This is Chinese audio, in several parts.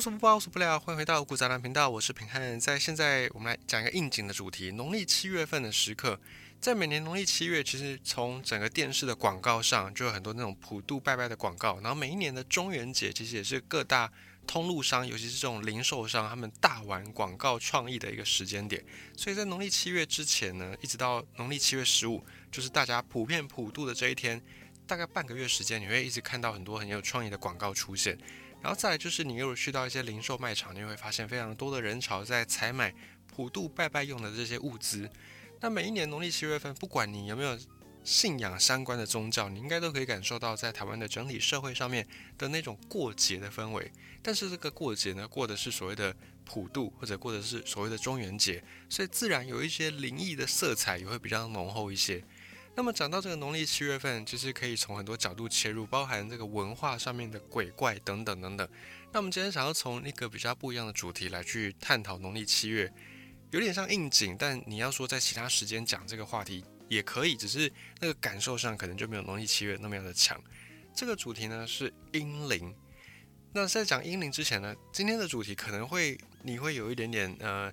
无所不包，无所不聊，欢迎回到五谷杂粮频道，我是平汉。在现在，我们来讲一个应景的主题：农历七月份的时刻。在每年农历七月，其实从整个电视的广告上，就有很多那种普渡拜拜的广告。然后每一年的中元节，其实也是各大通路商，尤其是这种零售商，他们大玩广告创意的一个时间点。所以在农历七月之前呢，一直到农历七月十五，就是大家普遍普渡的这一天，大概半个月时间，你会一直看到很多很有创意的广告出现。然后再来就是，你如果去到一些零售卖场，你会发现非常多的人潮在采买普渡拜拜用的这些物资。那每一年农历七月份，不管你有没有信仰相关的宗教，你应该都可以感受到在台湾的整体社会上面的那种过节的氛围。但是这个过节呢，过的是所谓的普渡，或者过的是所谓的中元节，所以自然有一些灵异的色彩也会比较浓厚一些。那么讲到这个农历七月份，其实可以从很多角度切入，包含这个文化上面的鬼怪等等等等。那我们今天想要从一个比较不一样的主题来去探讨农历七月。有点像应景，但你要说在其他时间讲这个话题也可以，只是那个感受上可能就没有农历七月那么样的强。这个主题呢是阴灵。那在讲阴灵之前呢，今天的主题可能会你会有一点点呃。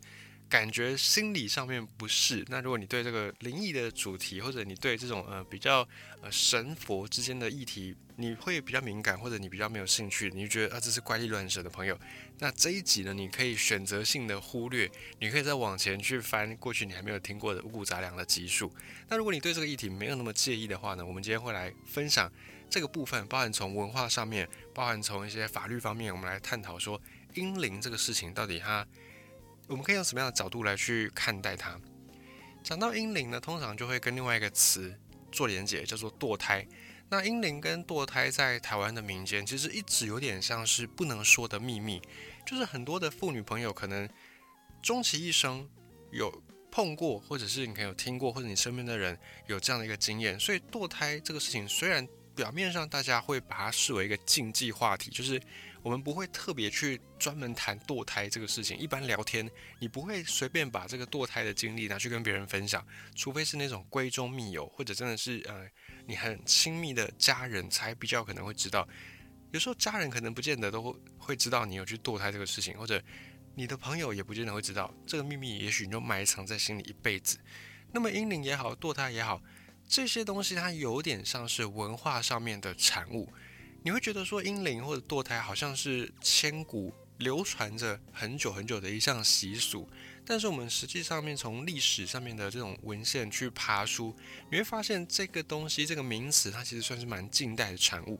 感觉心理上面不适。那如果你对这个灵异的主题，或者你对这种呃比较呃神佛之间的议题，你会比较敏感，或者你比较没有兴趣，你就觉得啊这是怪力乱神的朋友，那这一集呢，你可以选择性的忽略，你可以再往前去翻过去你还没有听过的五谷杂粮的集数。那如果你对这个议题没有那么介意的话呢，我们今天会来分享这个部分，包含从文化上面，包含从一些法律方面，我们来探讨说阴灵这个事情到底它。我们可以用什么样的角度来去看待它？讲到阴灵呢，通常就会跟另外一个词做连结，叫做堕胎。那阴灵跟堕胎在台湾的民间，其实一直有点像是不能说的秘密，就是很多的妇女朋友可能终其一生有碰过，或者是你可能有听过，或者你身边的人有这样的一个经验。所以堕胎这个事情，虽然表面上大家会把它视为一个禁忌话题，就是。我们不会特别去专门谈堕胎这个事情。一般聊天，你不会随便把这个堕胎的经历拿去跟别人分享，除非是那种闺中密友，或者真的是呃你很亲密的家人才比较可能会知道。有时候家人可能不见得都会知道你有去堕胎这个事情，或者你的朋友也不见得会知道这个秘密，也许你就埋藏在心里一辈子。那么阴灵也好，堕胎也好，这些东西它有点像是文化上面的产物。你会觉得说阴灵或者堕胎好像是千古流传着很久很久的一项习俗，但是我们实际上面从历史上面的这种文献去爬书，你会发现这个东西这个名词它其实算是蛮近代的产物。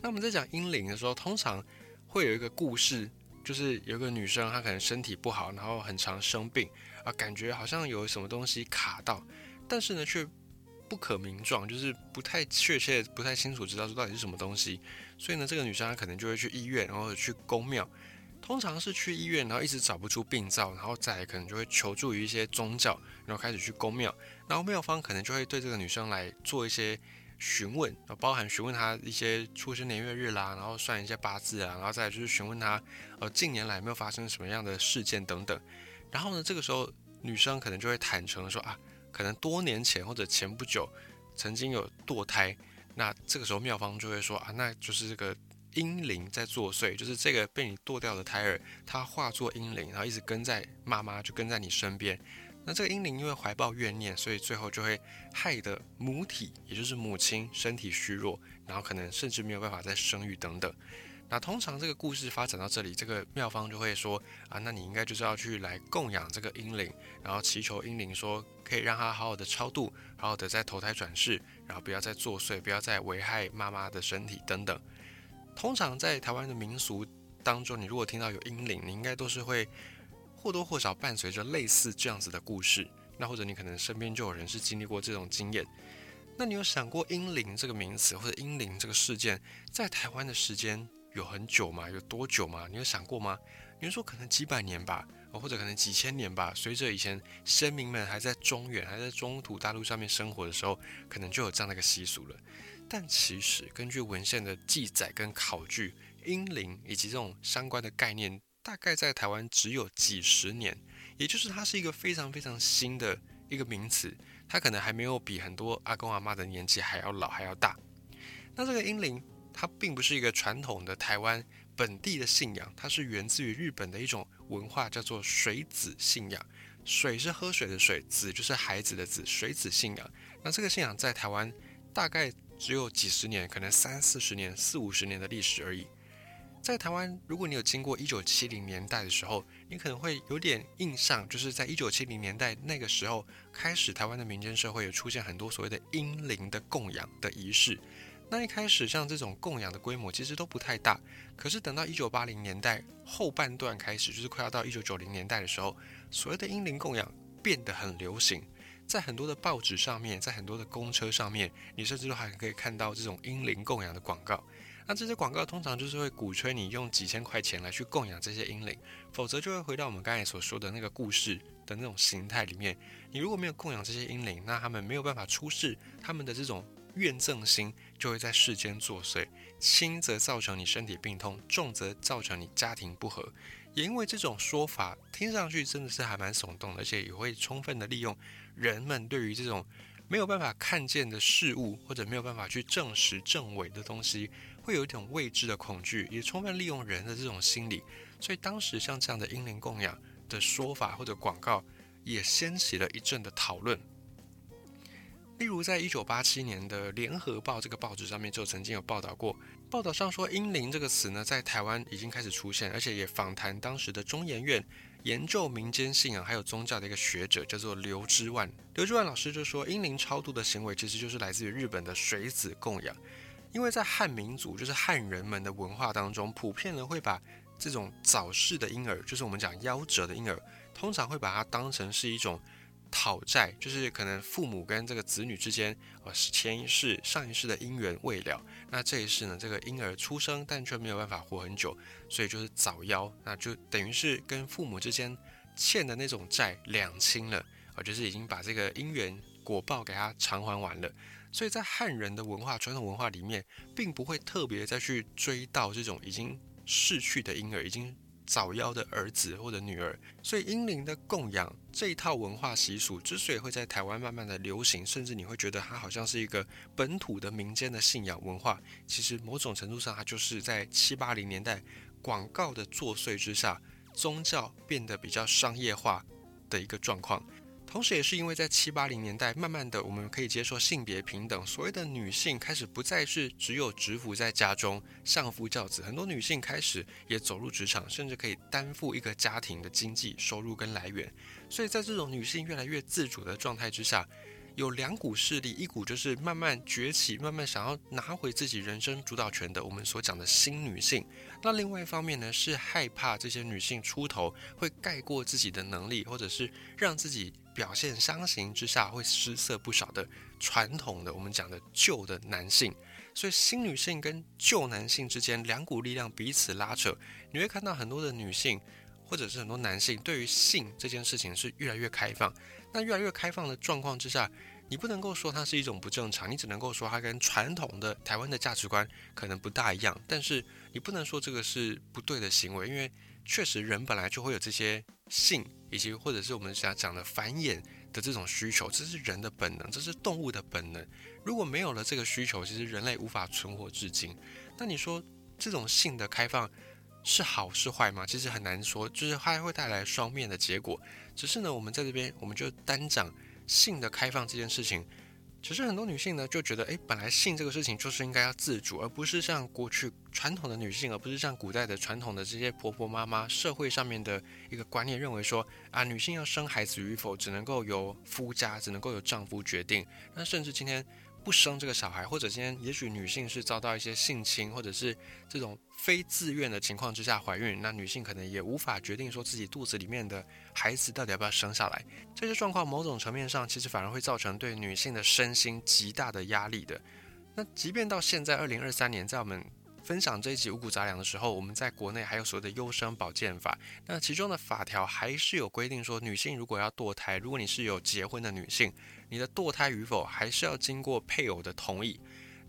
那我们在讲阴灵的时候，通常会有一个故事，就是有个女生她可能身体不好，然后很常生病啊，感觉好像有什么东西卡到，但是呢却。不可名状，就是不太确切、不太清楚知道说到底是什么东西，所以呢，这个女生她可能就会去医院，然后去公庙，通常是去医院，然后一直找不出病灶，然后再可能就会求助于一些宗教，然后开始去公庙，然后庙方可能就会对这个女生来做一些询问，包含询问她一些出生年月日啦，然后算一些八字啊，然后再就是询问她呃近年来有没有发生什么样的事件等等，然后呢，这个时候女生可能就会坦诚说啊。可能多年前或者前不久曾经有堕胎，那这个时候妙方就会说啊，那就是这个阴灵在作祟，就是这个被你堕掉的胎儿，它化作阴灵，然后一直跟在妈妈，就跟在你身边。那这个阴灵因为怀抱怨念，所以最后就会害得母体，也就是母亲身体虚弱，然后可能甚至没有办法再生育等等。那通常这个故事发展到这里，这个妙方就会说啊，那你应该就是要去来供养这个阴灵，然后祈求阴灵说可以让他好好的超度，好好的再投胎转世，然后不要再作祟，不要再危害妈妈的身体等等。通常在台湾的民俗当中，你如果听到有阴灵，你应该都是会或多或少伴随着类似这样子的故事。那或者你可能身边就有人是经历过这种经验。那你有想过阴灵这个名词或者阴灵这个事件在台湾的时间？有很久吗？有多久吗？你有想过吗？你说可能几百年吧，哦或者可能几千年吧。随着以前先民们还在中原、还在中土大陆上面生活的时候，可能就有这样的一个习俗了。但其实根据文献的记载跟考据，阴灵以及这种相关的概念，大概在台湾只有几十年，也就是它是一个非常非常新的一个名词，它可能还没有比很多阿公阿妈的年纪还要老还要大。那这个阴灵。它并不是一个传统的台湾本地的信仰，它是源自于日本的一种文化，叫做水子信仰。水是喝水的水，子就是孩子的子，水子信仰。那这个信仰在台湾大概只有几十年，可能三四十年、四五十年的历史而已。在台湾，如果你有经过一九七零年代的时候，你可能会有点印象，就是在一九七零年代那个时候开始，台湾的民间社会有出现很多所谓的阴灵的供养的仪式。那一开始像这种供养的规模其实都不太大，可是等到一九八零年代后半段开始，就是快要到一九九零年代的时候，所谓的阴灵供养变得很流行，在很多的报纸上面，在很多的公车上面，你甚至都还可以看到这种阴灵供养的广告。那这些广告通常就是会鼓吹你用几千块钱来去供养这些阴灵，否则就会回到我们刚才所说的那个故事的那种形态里面。你如果没有供养这些阴灵，那他们没有办法出世，他们的这种怨憎心就会在世间作祟，轻则造成你身体病痛，重则造成你家庭不和。也因为这种说法听上去真的是还蛮耸动的，而且也会充分的利用人们对于这种没有办法看见的事物，或者没有办法去证实证伪的东西。会有一种未知的恐惧，也充分利用人的这种心理，所以当时像这样的阴灵供养的说法或者广告，也掀起了一阵的讨论。例如，在一九八七年的《联合报》这个报纸上面就曾经有报道过，报道上说“阴灵”这个词呢，在台湾已经开始出现，而且也访谈当时的中研院研究民间信仰还有宗教的一个学者，叫做刘之万。刘之万老师就说，阴灵超度的行为其实就是来自于日本的水子供养。因为在汉民族，就是汉人们的文化当中，普遍呢会把这种早逝的婴儿，就是我们讲夭折的婴儿，通常会把它当成是一种讨债，就是可能父母跟这个子女之间，呃，前一世、上一世的姻缘未了，那这一世呢，这个婴儿出生但却没有办法活很久，所以就是早夭，那就等于是跟父母之间欠的那种债两清了，啊，就是已经把这个姻缘果报给他偿还完了。所以在汉人的文化、传统文化里面，并不会特别再去追悼这种已经逝去的婴儿、已经早夭的儿子或者女儿。所以英灵的供养这一套文化习俗，之所以会在台湾慢慢的流行，甚至你会觉得它好像是一个本土的民间的信仰文化，其实某种程度上，它就是在七八零年代广告的作祟之下，宗教变得比较商业化的一个状况。同时，也是因为在七八零年代，慢慢的我们可以接受性别平等，所谓的女性开始不再是只有蛰伏在家中相夫教子，很多女性开始也走入职场，甚至可以担负一个家庭的经济收入跟来源。所以在这种女性越来越自主的状态之下。有两股势力，一股就是慢慢崛起，慢慢想要拿回自己人生主导权的我们所讲的新女性。那另外一方面呢，是害怕这些女性出头会盖过自己的能力，或者是让自己表现相形之下会失色不少的传统的我们讲的旧的男性。所以新女性跟旧男性之间两股力量彼此拉扯，你会看到很多的女性或者是很多男性对于性这件事情是越来越开放。那越来越开放的状况之下，你不能够说它是一种不正常，你只能够说它跟传统的台湾的价值观可能不大一样。但是你不能说这个是不对的行为，因为确实人本来就会有这些性，以及或者是我们想讲的繁衍的这种需求，这是人的本能，这是动物的本能。如果没有了这个需求，其实人类无法存活至今。那你说这种性的开放是好是坏吗？其实很难说，就是它会带来双面的结果。只是呢，我们在这边，我们就单讲性的开放这件事情。其实很多女性呢，就觉得，哎，本来性这个事情就是应该要自主，而不是像过去传统的女性，而不是像古代的传统的这些婆婆妈妈社会上面的一个观念，认为说，啊，女性要生孩子与否，只能够由夫家，只能够由丈夫决定。那甚至今天。不生这个小孩，或者今天也许女性是遭到一些性侵，或者是这种非自愿的情况之下怀孕，那女性可能也无法决定说自己肚子里面的孩子到底要不要生下来。这些状况某种层面上其实反而会造成对女性的身心极大的压力的。那即便到现在二零二三年，在我们分享这一集五谷杂粮的时候，我们在国内还有所谓的优生保健法，那其中的法条还是有规定说，女性如果要堕胎，如果你是有结婚的女性。你的堕胎与否还是要经过配偶的同意，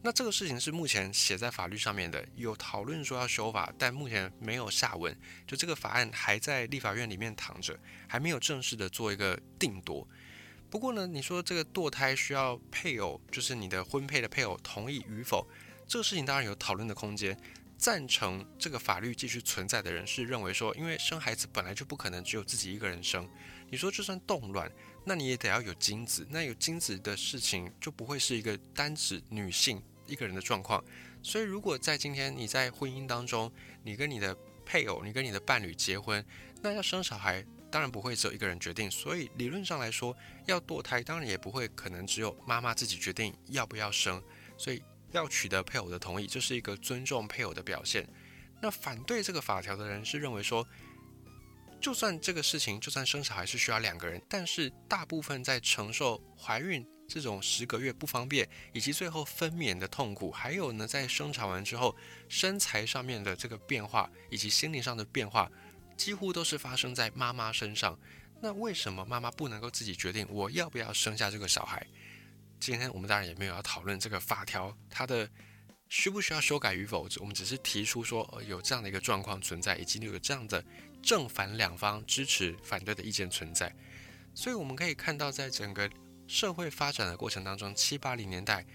那这个事情是目前写在法律上面的，有讨论说要修法，但目前没有下文，就这个法案还在立法院里面躺着，还没有正式的做一个定夺。不过呢，你说这个堕胎需要配偶，就是你的婚配的配偶同意与否，这个事情当然有讨论的空间。赞成这个法律继续存在的人是认为说，因为生孩子本来就不可能只有自己一个人生。你说就算冻卵，那你也得要有精子，那有精子的事情就不会是一个单指女性一个人的状况。所以如果在今天你在婚姻当中，你跟你的配偶，你跟你的伴侣结婚，那要生小孩当然不会只有一个人决定。所以理论上来说，要堕胎当然也不会可能只有妈妈自己决定要不要生。所以。要取得配偶的同意，这是一个尊重配偶的表现。那反对这个法条的人是认为说，就算这个事情，就算生小孩是需要两个人，但是大部分在承受怀孕这种十个月不方便，以及最后分娩的痛苦，还有呢，在生产完之后身材上面的这个变化，以及心理上的变化，几乎都是发生在妈妈身上。那为什么妈妈不能够自己决定我要不要生下这个小孩？今天我们当然也没有要讨论这个法条它的需不需要修改与否，我们只是提出说呃有这样的一个状况存在，以及有这样的正反两方支持反对的意见存在。所以我们可以看到，在整个社会发展的过程当中，七八零年代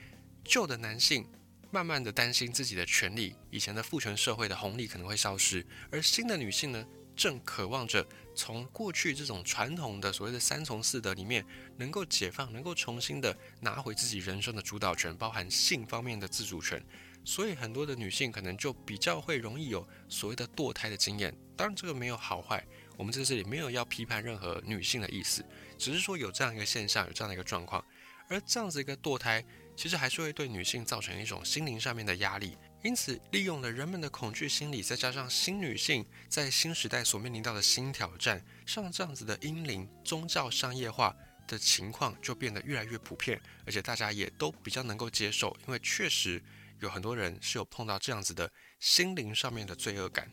旧的男性慢慢的担心自己的权利，以前的父权社会的红利可能会消失，而新的女性呢，正渴望着。从过去这种传统的所谓的三从四德里面，能够解放，能够重新的拿回自己人生的主导权，包含性方面的自主权。所以很多的女性可能就比较会容易有所谓的堕胎的经验。当然这个没有好坏，我们在这里没有要批判任何女性的意思，只是说有这样一个现象，有这样的一个状况。而这样子一个堕胎，其实还是会对女性造成一种心灵上面的压力。因此，利用了人们的恐惧心理，再加上新女性在新时代所面临到的新挑战，像这样子的阴灵宗教商业化的情况就变得越来越普遍，而且大家也都比较能够接受，因为确实有很多人是有碰到这样子的心灵上面的罪恶感。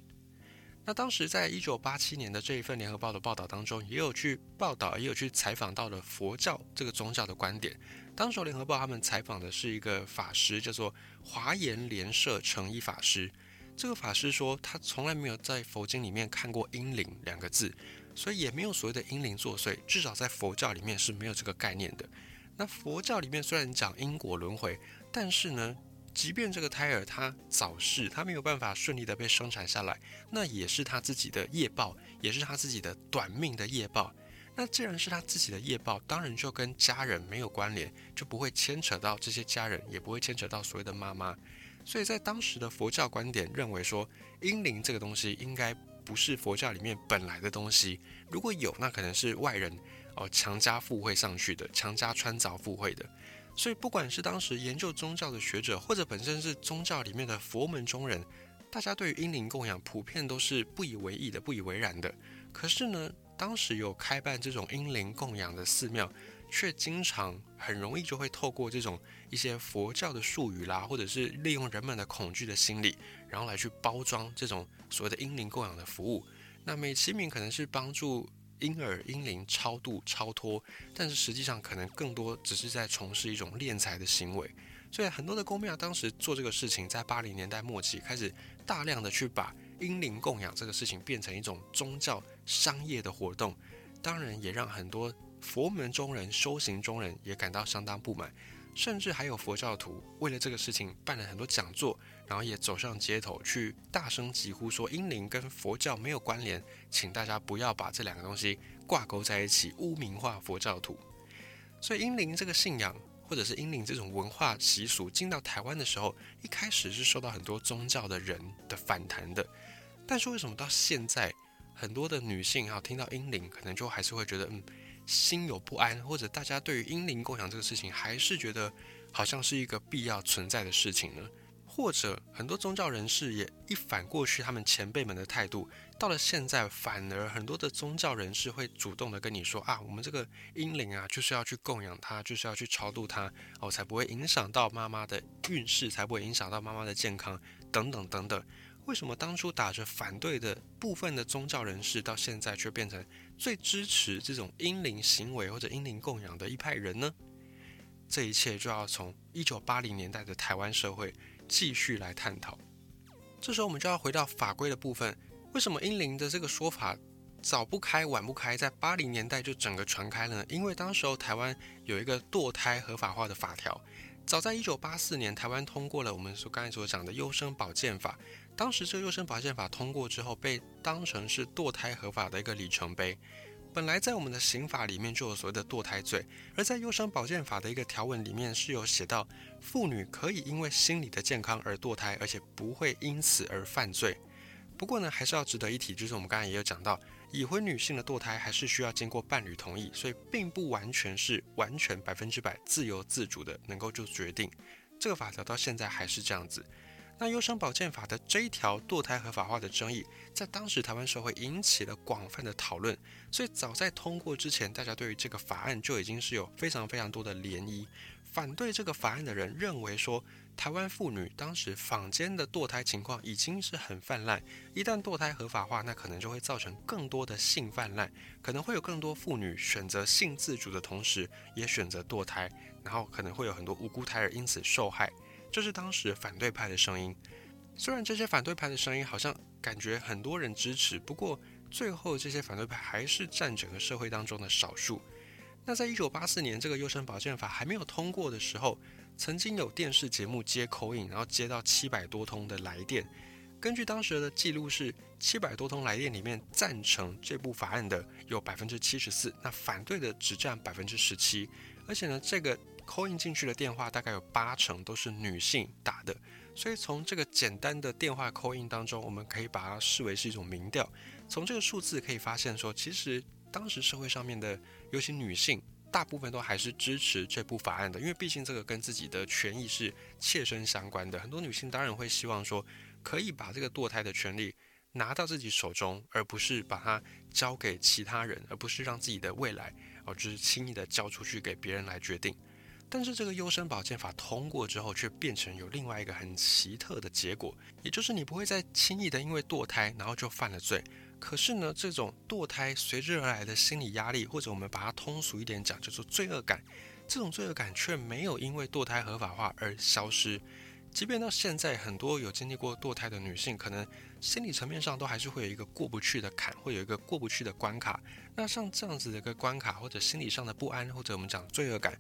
那当时在一九八七年的这一份联合报的报道当中，也有去报道，也有去采访到了佛教这个宗教的观点。当时联合报他们采访的是一个法师，叫做华严莲社成一法师。这个法师说，他从来没有在佛经里面看过阴灵两个字，所以也没有所谓的阴灵作祟，至少在佛教里面是没有这个概念的。那佛教里面虽然讲因果轮回，但是呢？即便这个胎儿他早逝，他没有办法顺利的被生产下来，那也是他自己的业报，也是他自己的短命的业报。那既然是他自己的业报，当然就跟家人没有关联，就不会牵扯到这些家人，也不会牵扯到所谓的妈妈。所以在当时的佛教观点认为说，阴灵这个东西应该不是佛教里面本来的东西，如果有，那可能是外人哦强加附会上去的，强加穿凿附会的。所以，不管是当时研究宗教的学者，或者本身是宗教里面的佛门中人，大家对于阴灵供养普遍都是不以为意的、不以为然的。可是呢，当时有开办这种英灵供养的寺庙，却经常很容易就会透过这种一些佛教的术语啦，或者是利用人们的恐惧的心理，然后来去包装这种所谓的英灵供养的服务。那美其名可能是帮助。婴儿婴灵超度超脱，但是实际上可能更多只是在从事一种敛财的行为。所以很多的公庙当时做这个事情，在八零年代末期开始大量的去把英灵供养这个事情变成一种宗教商业的活动，当然也让很多佛门中人、修行中人也感到相当不满。甚至还有佛教徒为了这个事情办了很多讲座，然后也走上街头去大声疾呼说：“英灵跟佛教没有关联，请大家不要把这两个东西挂钩在一起，污名化佛教徒。”所以，英灵这个信仰或者是英灵这种文化习俗进到台湾的时候，一开始是受到很多宗教的人的反弹的。但是为什么到现在很多的女性哈听到阴灵，可能就还是会觉得嗯。心有不安，或者大家对于阴灵共享这个事情，还是觉得好像是一个必要存在的事情呢？或者很多宗教人士也一反过去他们前辈们的态度，到了现在，反而很多的宗教人士会主动的跟你说啊，我们这个阴灵啊，就是要去供养它，就是要去超度它，哦，才不会影响到妈妈的运势，才不会影响到妈妈的健康，等等等等。为什么当初打着反对的部分的宗教人士，到现在却变成最支持这种阴灵行为或者阴灵供养的一派人呢？这一切就要从一九八零年代的台湾社会继续来探讨。这时候我们就要回到法规的部分，为什么阴灵的这个说法早不开晚不开，在八零年代就整个传开了呢？因为当时候台湾有一个堕胎合法化的法条。早在一九八四年，台湾通过了我们所刚才所讲的优生保健法。当时这个优生保健法通过之后，被当成是堕胎合法的一个里程碑。本来在我们的刑法里面就有所谓的堕胎罪，而在优生保健法的一个条文里面是有写到，妇女可以因为心理的健康而堕胎，而且不会因此而犯罪。不过呢，还是要值得一提，就是我们刚才也有讲到，已婚女性的堕胎还是需要经过伴侣同意，所以并不完全是完全百分之百自由自主的能够做决定。这个法条到现在还是这样子。那优生保健法的这一条堕胎合法化的争议，在当时台湾社会引起了广泛的讨论，所以早在通过之前，大家对于这个法案就已经是有非常非常多的涟漪。反对这个法案的人认为说，台湾妇女当时坊间的堕胎情况已经是很泛滥，一旦堕胎合法化，那可能就会造成更多的性泛滥，可能会有更多妇女选择性自主的同时，也选择堕胎，然后可能会有很多无辜胎儿因此受害。这是当时反对派的声音，虽然这些反对派的声音好像感觉很多人支持，不过最后这些反对派还是占整个社会当中的少数。那在一九八四年这个优生保健法还没有通过的时候，曾经有电视节目接口音，然后接到七百多通的来电。根据当时的记录是，七百多通来电里面赞成这部法案的有百分之七十四，那反对的只占百分之十七，而且呢这个。扣印进去的电话大概有八成都是女性打的，所以从这个简单的电话扣印当中，我们可以把它视为是一种民调。从这个数字可以发现，说其实当时社会上面的，尤其女性，大部分都还是支持这部法案的，因为毕竟这个跟自己的权益是切身相关的。很多女性当然会希望说，可以把这个堕胎的权利拿到自己手中，而不是把它交给其他人，而不是让自己的未来哦，就是轻易的交出去给别人来决定。但是这个优生保健法通过之后，却变成有另外一个很奇特的结果，也就是你不会再轻易的因为堕胎，然后就犯了罪。可是呢，这种堕胎随之而来的心理压力，或者我们把它通俗一点讲，叫做罪恶感，这种罪恶感却没有因为堕胎合法化而消失。即便到现在，很多有经历过堕胎的女性，可能心理层面上都还是会有一个过不去的坎，会有一个过不去的关卡。那像这样子的一个关卡，或者心理上的不安，或者我们讲罪恶感。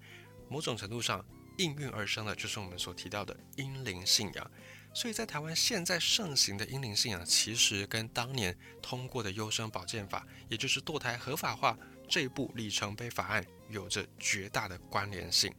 某种程度上应运而生的，就是我们所提到的阴灵信仰。所以在台湾现在盛行的阴灵信仰，其实跟当年通过的优生保健法，也就是堕胎合法化这一部里程碑法案，有着绝大的关联性。